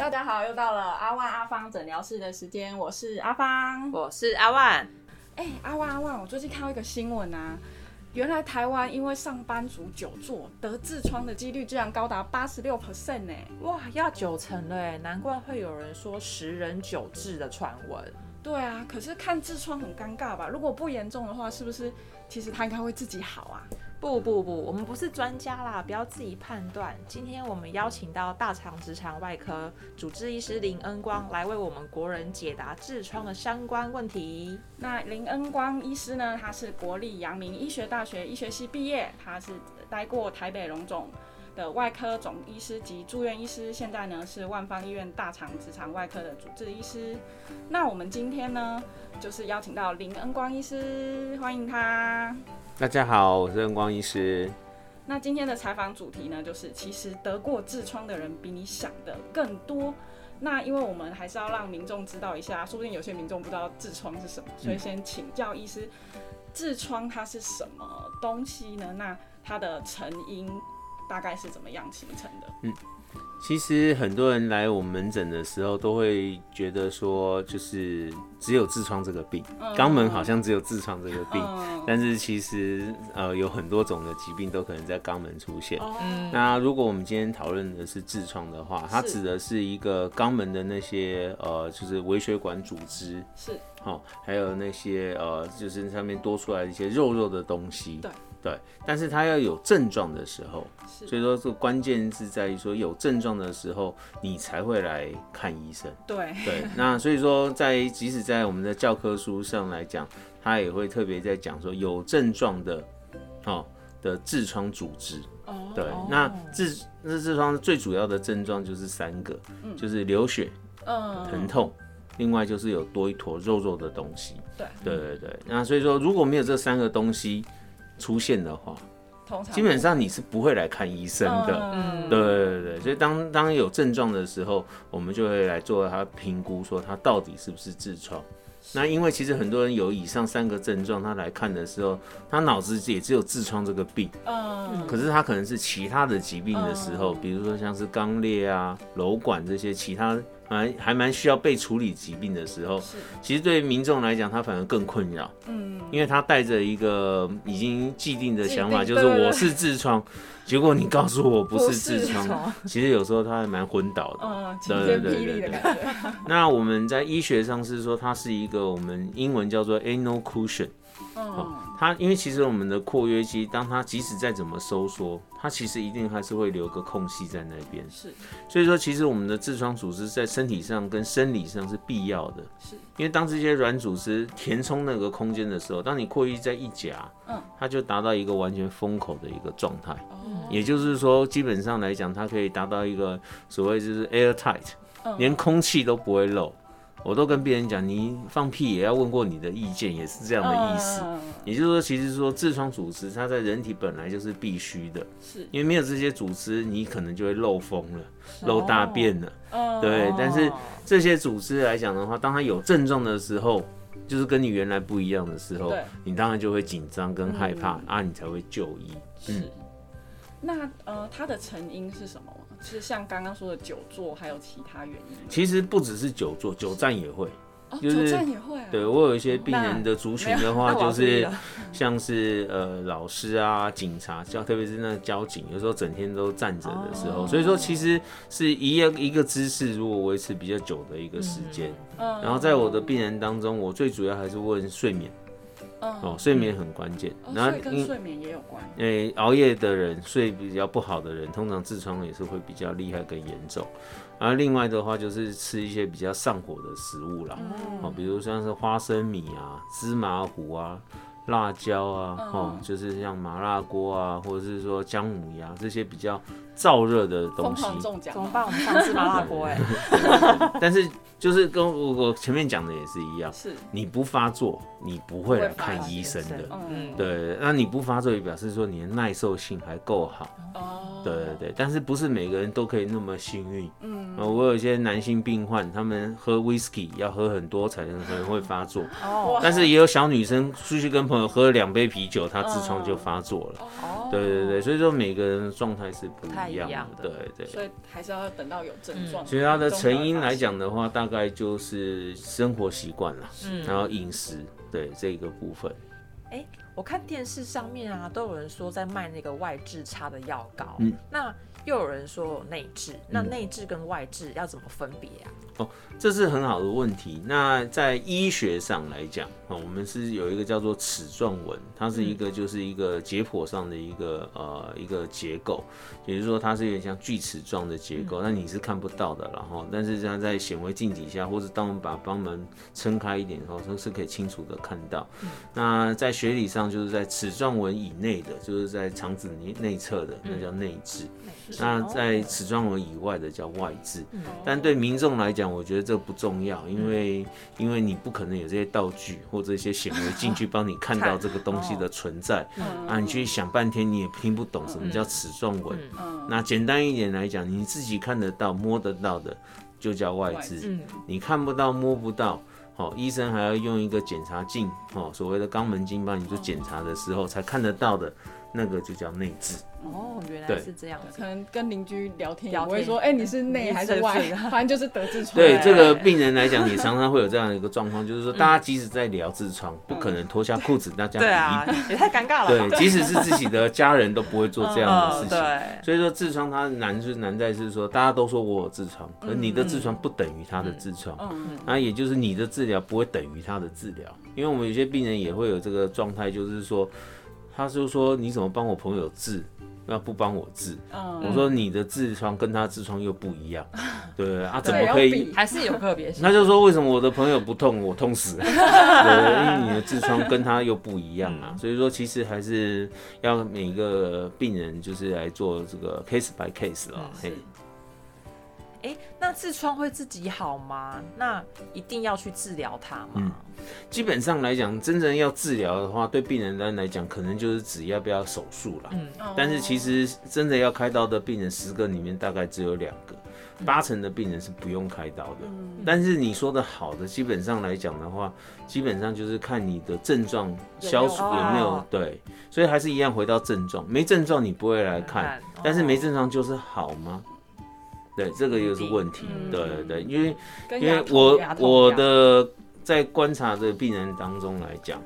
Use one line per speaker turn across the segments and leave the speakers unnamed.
大家好，又到了阿万阿芳诊疗室的时间，我是阿芳。
我是阿万，
哎、阿万阿万，我最近看到一个新闻啊，原来台湾因为上班族久坐得痔疮的几率居然高达八十六 percent 呢。
哇，要九成了哎，难怪会有人说十人九痔的传闻。
对啊，可是看痔疮很尴尬吧？如果不严重的话，是不是其实它应该会自己好啊？
不不不，我们不是专家啦，不要自己判断。今天我们邀请到大肠直肠外科主治医师林恩光来为我们国人解答痔疮的相关问题。
那林恩光医师呢，他是国立阳明医学大学医学系毕业，他是待过台北荣总的外科总医师及住院医师，现在呢是万方医院大肠直肠外科的主治医师。那我们今天呢，就是邀请到林恩光医师，欢迎他。
大家好，我是恩光医师。
那今天的采访主题呢，就是其实得过痔疮的人比你想的更多。那因为我们还是要让民众知道一下，说不定有些民众不知道痔疮是什么，所以先请教医师，痔疮它是什么东西呢？那它的成因大概是怎么样形成的？
嗯其实很多人来我们门诊的时候，都会觉得说，就是只有痔疮这个病，肛门好像只有痔疮这个病，
嗯，
但是其实呃有很多种的疾病都可能在肛门出现。
嗯，
那如果我们今天讨论的是痔疮的话，它指的是一个肛门的那些呃，就是微血管组织，
是
好、还有那些呃，就是上面多出来一些肉肉的东西。
对
对，但是他要有症状的时候，所以说，这个关键是在于说有症状的时候，你才会来看医生。
对，
对，那所以说在即使在我们的教科书上来讲，他也会特别在讲说有症状的，哦的痔疮组织。
哦，
对，那痔那痔疮最主要的症状就是三个，
嗯。
就是流血、
嗯，
疼痛，另外就是有多一坨肉肉的东西。
对，
对对对，那所以说如果没有这三个东西出现的话，
通常
基本上你是不会来看医生的。
嗯，
对对对对，所以当当有症状的时候，我们就会来做他评估，说他到底是不是痔疮。那因为其实很多人有以上三个症状，他来看的时候，他脑子也只有痔疮这个病，
嗯，
可是他可能是其他的疾病的时候，
嗯。
比如说像是肛裂啊、瘘管这些其他还还蛮需要被处理疾病的时候，
是，
其实对民众来讲，他反而更困扰，
嗯，
因为他带着一个已经既定的想法，就是
对对
我是痔疮，结果你告诉我不是痔疮，其实有时候他还蛮昏倒的。
嗯，晴天霹雳的感觉，
那我们在医学上是说，它是一个我们英文叫做 anal cushion。
嗯，
它因为其实我们的括约肌，当它即使再怎么收缩，它其实一定还是会留个空隙在那边。
是
所以说，其实我们的痔疮组织在身体上跟生理上是必要的。
是，
因为当这些软组织填充那个空间的时候，当你括约肌在一夹，
嗯，
它就达到一个完全封口的一个状态。
哦，
也就是说，基本上来讲，它可以达到一个所谓就是 airtight，
嗯
连空气都不会漏。我都跟别人讲，你放屁也要问过你的意见，也是这样的意思。
嗯
也就是说，其实说痔疮组织它在人体本来就是必须的，
是，
因为没有这些组织，你可能就会漏风了、漏大便了。
哦，
对，但是
哦
这些组织来讲的话，当它有症状的时候，就是跟你原来不一样的时候，你当然就会紧张跟害怕、
嗯
啊，你才会就医。
是。那呃，它的成因是什么？是像刚刚说的久坐，还有其他原因？
其实不只是久坐，久站也会。
哦，
就是
久站也会啊。
对我有一些病人的族群的话，就是 像是呃老师啊、警察，像特别是那个交警，有时候整天都站着的时候，
哦
所以说其实是一个一个姿势，如果维持比较久的一个时间，
嗯
然后在我的病人当中，我最主要还是问睡眠
嗯
哦，睡眠很关键。
哦
然后
所以跟睡眠也有关。
诶、熬夜的人，睡比较不好的人，通常痔疮也是会比较厉害跟严重。然后另外的话，就是吃一些比较上火的食物啦，
嗯
哦，比如像是花生米啊、芝麻糊啊、辣椒啊，
嗯。
哦，就是像麻辣锅啊，或者是说姜母鸭这些比较燥热的东西。
狂中奖。
怎么办？我们想吃麻辣锅哎，
但是就是跟我我前面讲的也是一样，
是，
你不发作，你不会来看医生的。
嗯，
对，那你不发作也表示说你的耐受性还够好。
哦，
对对对，但是不是每个人都可以那么幸运。
嗯，
呃，我有一些男性病患，他们喝 whisky 要喝很多才能可能会发作，
哦
但是也有小女生出去跟朋友喝了两杯啤酒，她痔疮就发作了。
哦，
对对对，所以说每个人的状态是不
太
一样的。
的
对对。
所以还是要等到有症状。
所以它的成因来
讲。
的话，大概就是生活习惯了，
嗯
然后饮食，对这个部分。
我看电视上面啊，都有人说在卖那个外痔擦的药膏，
嗯
那又有人说有内置，那内置跟外置要怎么分别啊？
哦这是很好的问题。那在医学上来讲，啊，我们是有一个叫做齿状纹，它是一个就是一个解剖上的一个呃一个结构，也就是说它是有点像锯齿状的结构，那你是看不到的，然后但是它在显微镜底下，或者当我们把肛门撑开一点的时候，它是可以清楚的看到。那在学理上，就是在齿状纹以内的，就是在肠子内内侧的，那叫内痔。那在齿状纹以外的叫外痔。但对民众来讲，我觉得这不重要，因为因为你不可能有这些道具或者一些显微镜去帮你看到这个东西的 存在啊，你去想半天你也听不懂什么叫齿状纹。
嗯。
那简单一点来讲，你自己看得到、摸得到的就叫外痔，
嗯，
你看不到、摸不到。哦，医生还要用一个检查镜，哦，所谓的肛门镜帮你做检查的时候才看得到的，那个就叫内痔。
哦，原来是这样子。
可。能跟邻居聊天，不会说，哎、你是内还是外？反正就是得痔疮。
对
哎
这个病人来讲，也常常会有这样的一个状况，就是说，大家即使在聊痔疮，不可能脱下裤子大家比
对啊，也太尴尬了吧。
对，即使是自己的家人都不会做这样的事
嗯，
情。
对，
所以说痔疮它难是难在是说，大家都说我有痔疮，可是你的痔疮不等于他的痔疮，
嗯。
那也就是你的治疗不会等于他的治疗，因为我们有些病人也会有这个状态，就是说，他就说你怎么帮我朋友治，那不帮我治？
嗯，
我说你的痔疮跟他痔疮又不一样，对啊？怎么可以
比？
还是有个别性。
他就说为什么我的朋友不痛，我痛死了？对，因为你的痔疮跟他又不一样啊，所以说其实还是要每个病人就是来做这个 case by case 啊。嘿，
哎，那痔疮会自己好吗？那一定要去治疗它
嗯
吗？
基本上来讲，真正要治疗的话，对病人来讲，可能就是指要不要手术了。
嗯
但是其实真的要开刀的病人，十个里面大概只有两个，八成的病人是不用开刀的。但是你说的好的，基本上来讲的话，基本上就是看你的症状消除
有没有
对，所以还是一样回到症状，没症状你不会来看
看，
但是没
哦
症状就是好吗？对，这个又是问题。
嗯
对对对，因为因为我我的在观察的病人当中来讲，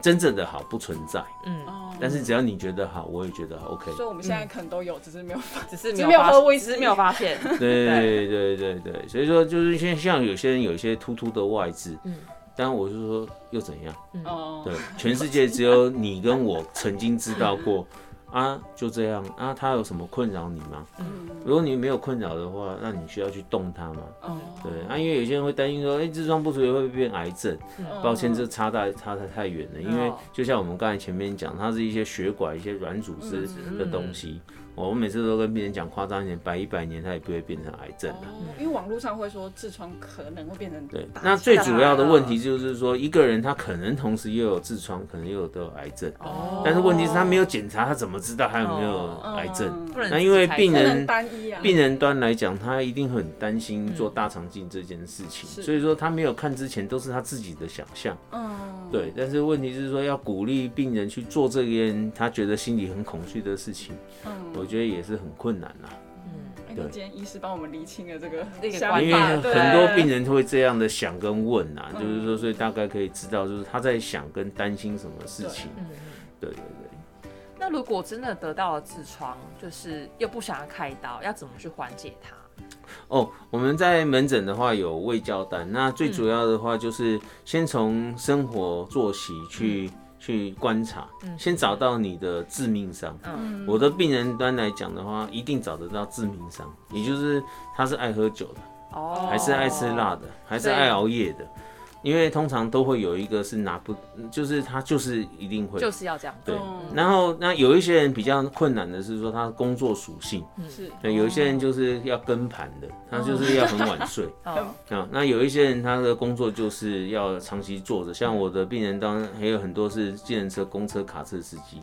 真正的好不存在，
嗯，
哦
但是只要你觉得好，我也觉得好 OK。
所以我们现在可能都有，只是没有发。
只是
没有
发
喝威士忌
只是没有发现。
对对对对对，所以说就是像像有些人有一些突突的外痔，
嗯
但我是说又怎样？
哦，
对，全世界只有你跟我曾经知道过 啊，就这样啊，他有什么困扰你吗？
嗯
如果你没有困扰的话，那你需要去动它吗？
哦，
对啊，因为有些人会担心说，哎、痔疮不处理会不会变癌症？
嗯
抱歉，这差大差太太远了，因为
哦
就像我们刚才前面讲，它是一些血管、一些软组织
嗯
的东西。我们每次都跟病人讲，夸张一点，摆一百年他也不会变成癌症的。
哦，因为网络上会说痔疮可能会变成
对，那最主要的问题就是说，一个人他可能同时又有痔疮，可能又有得有癌症，
哦
但是问题是他没有检查，他怎么知道他有没有
哦
癌症？
嗯
那因为病人
单一啊，
病人端来讲，他一定很担心做大肠镜这件事情，
是
所以说他没有看之前都是他自己的想象。
嗯，
对，但是问题是说要鼓励病人去做这件他觉得心里很恐惧的事情，
嗯，
我觉得也是很困难啦。
嗯
今天医师帮我们厘清了这个
这个
因为很多病人会这样的想跟问啊，
嗯
就是说，所以大概可以知道，就是他在想跟担心什么事情。对对对。
那如果真的得到了痔疮，就是又不想要开刀，要怎么去缓解它？
哦，我们在门诊的话有胃教单，那最主要的话就是先从生活作息去、去观察，先找到你的致命伤。
嗯。
我的病人端来讲的话，一定找得到致命伤，也就是他是爱喝酒的，
哦。
还是爱吃辣的，还是爱熬夜的。因为通常都会有一个是拿不，就是他就是一定会。
就是要这样。
对
嗯，
然后那有一些人比较困难的是说他工作属性，
是
对，有一些人就是要跟盘的，他就是要很晚睡。
哦
啊，那有一些人他的工作就是要长期坐着，像我的病人当然还有很多是计程车、公车、卡车司机，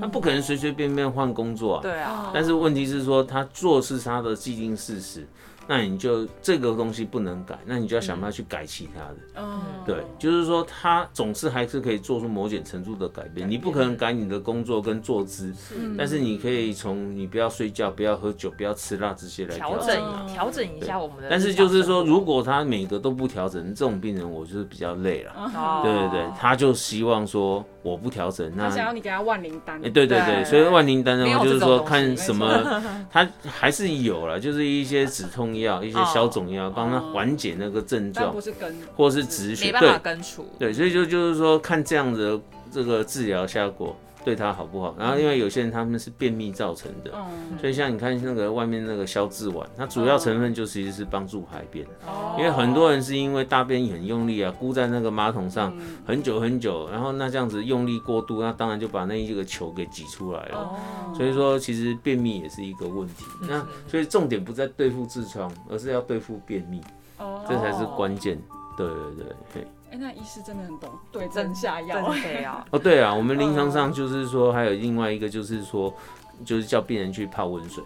他不可能随随便便换工作啊。
对啊，
但是问题是说，他做是他的既定事实，那你就这个东西不能改，那你就要想办法去改其他的。
嗯，
对，就是说他总是还是可以做出某种程度的改变。你不可能改你的工作跟坐姿，
嗯
但是你可以从你不要睡觉、不要喝酒、不要吃辣这些来
调
整
整
啊。
调整一下我们的。
但是就是说，如果他每个都不调整，这种病人我就是比较累了。
哦
对对对，他就希望说我不调整，那
他想要你给他万灵丹
哎，，对对对，
对
所以万灵丹的话，就是说看什么，他还是有了，就是一些止痛药、一些消肿药，帮他缓解那个症状
不，是根，
或是止血。
没办法
对
根除。
对，所以就就是说看这样的这个治疗效果对他好不好。然后因为有些人他们是便秘造成的，
嗯，
所以像你看那个外面那个消脂丸，它主要成分就其实是帮助排便。
哦
因为很多人是因为大便很用力啊，箍在那个马桶上
嗯
很久很久，然后那这样子用力过度，那当然就把那一个球给挤出来了。
哦，
所以说，其实便秘也是一个问题。那所以重点不在对付痔疮，而是要对付便秘，
哦，
这才是关键。对对对，嘿
哎，那医师真的很懂对症下药，
真的 要
哦对啊，我们临床上就是说，还有另外一个就是说，就是叫病人去泡温水。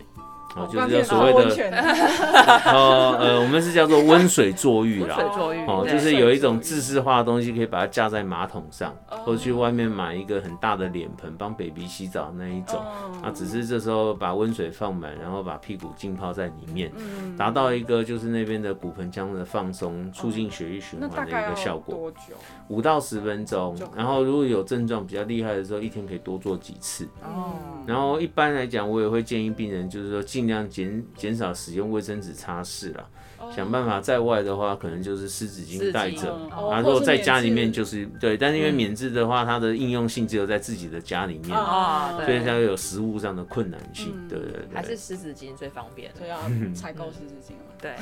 哦，就是要所谓的
温泉，
哦呃，我们是叫做温水坐浴
温
啦。
水坐浴，
哦，就是有一种自式化的东西，可以把它架在马桶上，
哦
或者去外面买一个很大的脸盆帮 baby 洗澡那一种。
哦
啊，只是这时候把温水放满，然后把屁股浸泡在里面，
嗯
达到一个就是那边的骨盆腔的放松，促进血液循环的一个效果。
多久？
五到十分钟然后如果有症状比较厉害的时候，一天可以多做几次。
哦，
然后一般来讲，我也会建议病人就是说尽量减减少使用卫生纸擦拭
了，
想办法在外的话，可能就是湿纸巾带着。
嗯
啊，
哦
如果在家里面就是对，但是因为
嗯
免治的话，它的应用性只有在自己的家里面，
哦
所以
对
它有食物上的困难性。
嗯
对对对，
还是湿纸巾最方便的。
是免治就要采购湿纸巾嘛。
对，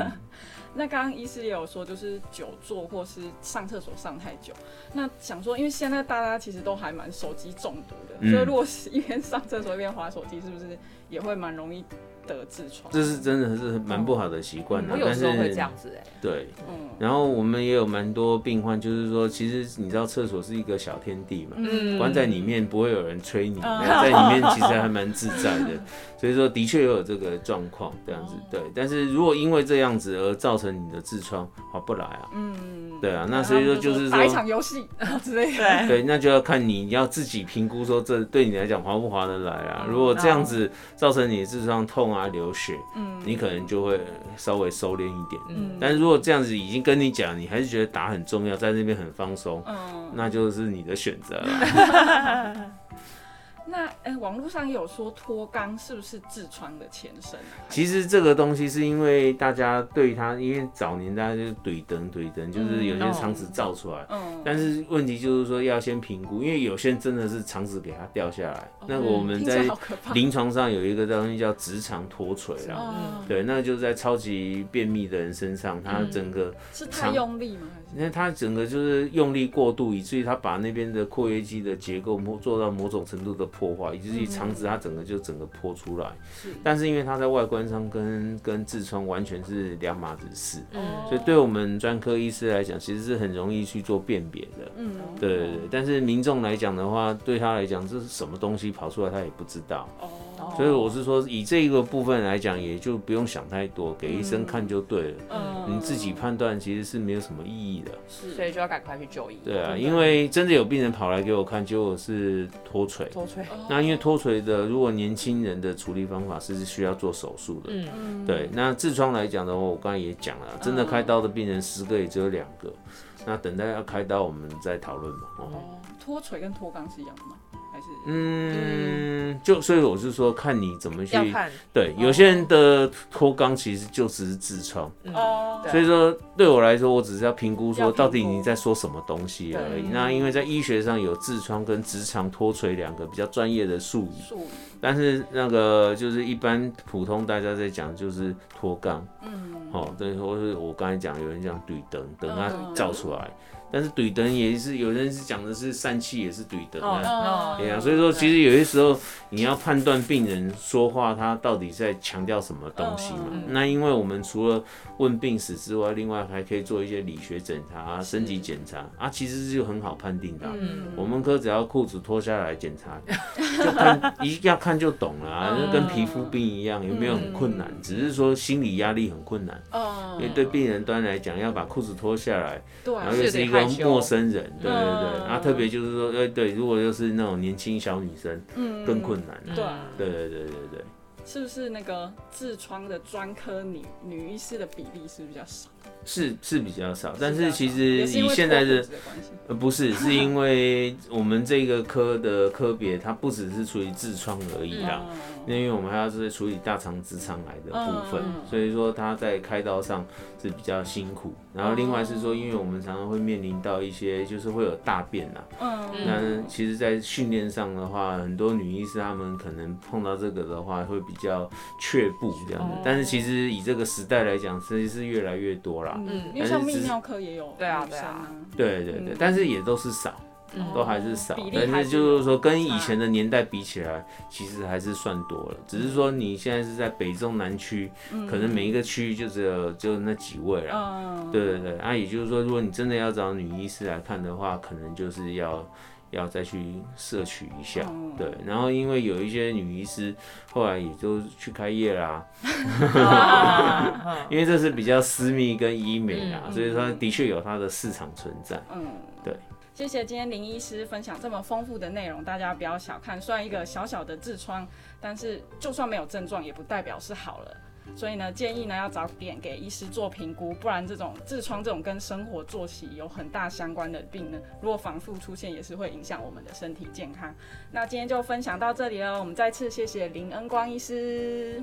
那刚刚医师也有说，就是久坐或是上厕所上太久。那想说，因为现在大家其实都还蛮手机中毒的，
嗯
所以如果是一边上厕所一边划手机，是不是也会蛮容易得痔疮？
这是真的是蛮不好的习惯的，但
我有时候会这
是
样子哎，
对。
嗯
然后我们也有蛮多病患，就是说，其实你知道厕所是一个小天地嘛，
嗯
关在里面不会有人催你，
嗯
在里面其实还蛮自在的。所以说，的确有这个状况这样子，对。但是如果因为这样子而造成你的痔疮，划不来啊。
嗯，
对啊，那所以说就是
打一
说，
场游戏之类的。
对，
对，那就要看你要自己评估说这对你来讲划不划得来啊。如果这样子造成你痔疮痛啊、流血，
嗯
你可能就会稍微收敛一点。
嗯
但是如果这样子已经跟你讲，你还是觉得打很重要，在那边很放松，
嗯，
那就是你的选择了。
那哎、网络上也有说脱肛是不是痔疮的前身啊？
其实这个东西是因为大家对它，因为早年大家就是怼灯怼灯，就是有些肠子造出来。
嗯，
但是问题就是说要先评估，因为有些人真的是肠子给它掉下来。那个我们在。临床上有一个东西叫直肠脱垂啦，
哦，
对，那就是在超级便秘的人身上，他整个
是太用力吗？
因为它整个就是用力过度，以至于他把那边的括约肌的结构某做到某种程度的破坏，以至于肠子它整个就整个破出来。
是
但是因为它在外观上跟跟痔疮完全是两码子事，
嗯
所以对我们专科医师来讲，其实是很容易去做辨别的。
嗯，
对对对，但是民众来讲的话，对他来讲这是什么东西跑出来，他也不知道。
哦，
所以我是说，以这个部分来讲，也就不用想太多，给医生看就对了。
嗯
你自己判断其实是没有什么意义的。
是
所以就要赶快去就医。
对啊，因为真的有病人跑来给我看，结果是脱垂。
脱垂，
那因为脱垂的，如果年轻人的处理方法是需要做手术的。
嗯，
嗯
对，那痔疮来讲的话，我刚才也讲了，真的开刀的病人十个也只有两个。那等待要开刀，我们再讨论嘛。哦，
哦，脱垂跟脱肛是一样的吗？还是？
嗯，就所以我是说，看你怎么去
要看，
对，有些人的脱肛其实就只是痔疮，
嗯。
哦，
所以说对我来说，我只是要评估。说到底你在说什么东西而已。那因为在医学上有痔疮跟直肠脱垂两个比较专业的术语，
术语，
但是那个就是一般普通大家在讲就是脱肛，
嗯，
哦，对，或是我刚才讲有人讲对灯，等它
嗯。
照出来。但是怼灯也是有人是讲的是疝气也是怼灯
哦
啊。
哦
对啊，所以说其实有些时候你要判断病人说话他到底在强调什么东西嘛。
嗯
那因为我们除了问病史之外，另外还可以做一些理学检查啊、身体检查啊，其实就很好判定的我们科只要裤子脱下来检查，就看一要看就懂了啊，
嗯
就跟皮肤病一样，有没有很困难？只是说心理压力很困难，
嗯
因为对病人端来讲，要把裤子脱下来，
对
然后又
是
是一个陌生人，对对对，
嗯。
然后特别就是说，呃，对，如果又是那种年轻小女生，
嗯。
更困难。
对
对对对对对，
是不是那个痔疮的专科女女医师的比例是比较少？
是是比较少，但是其实以现在的呃不是，是因为我们这个科的科别，它不只是处于痔疮而已啦。
嗯
因为我们还要是处理大肠直肠癌的部分，
嗯
所以说它在开刀上是比较辛苦。然后另外是说，因为我们常常会面临到一些就是会有大便啦，
嗯
那其实，在训练上的话，很多女医师她们可能碰到这个的话，会比较却步这样子。
哦
但是其实以这个时代来讲，其实是越来越多啦。
嗯，因为像泌尿科也有
对啊
对啊，
对对对，但是也都是少。
嗯
都还是少但
是
是就是说跟以前的年代比起来，其实还是算多了。只是说你现在是在北中南区，可能每一个区域就只有就那几位啦。
嗯，
对对对，啊，也就是说，如果你真的要找女医师来看的话，可能就是要要再去摄取一下，
嗯
对。然后因为有一些女医师后来也就去开业啦，
啊
因为这是比较私密跟医美啊，
嗯
所以说的确有它的市场存在。
嗯，
对。
谢谢今天林医师分享这么丰富的内容，大家不要小看，虽然一个小小的痔疮，但是就算没有症状，也不代表是好了。所以呢，建议呢要早点给医师做评估，不然这种痔疮这种跟生活作息有很大相关的病呢，如果反复出现，也是会影响我们的身体健康。那今天就分享到这里了，我们再次谢谢林恩光医师。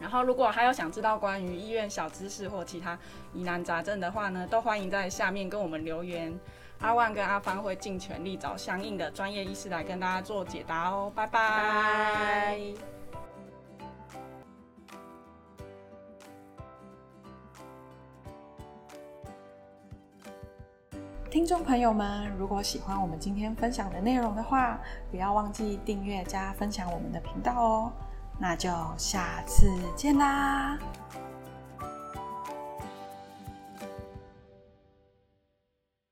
然后，如果还有想知道关于医院小知识或其他疑难杂症的话呢，都欢迎在下面跟我们留言。阿万跟阿芳会尽全力找相应的专业医师来跟大家做解答哦，拜拜。听众朋友们，如果喜欢我们今天分享的内容的话，不要忘记订阅加分享我们的频道哦。那就下次见啦！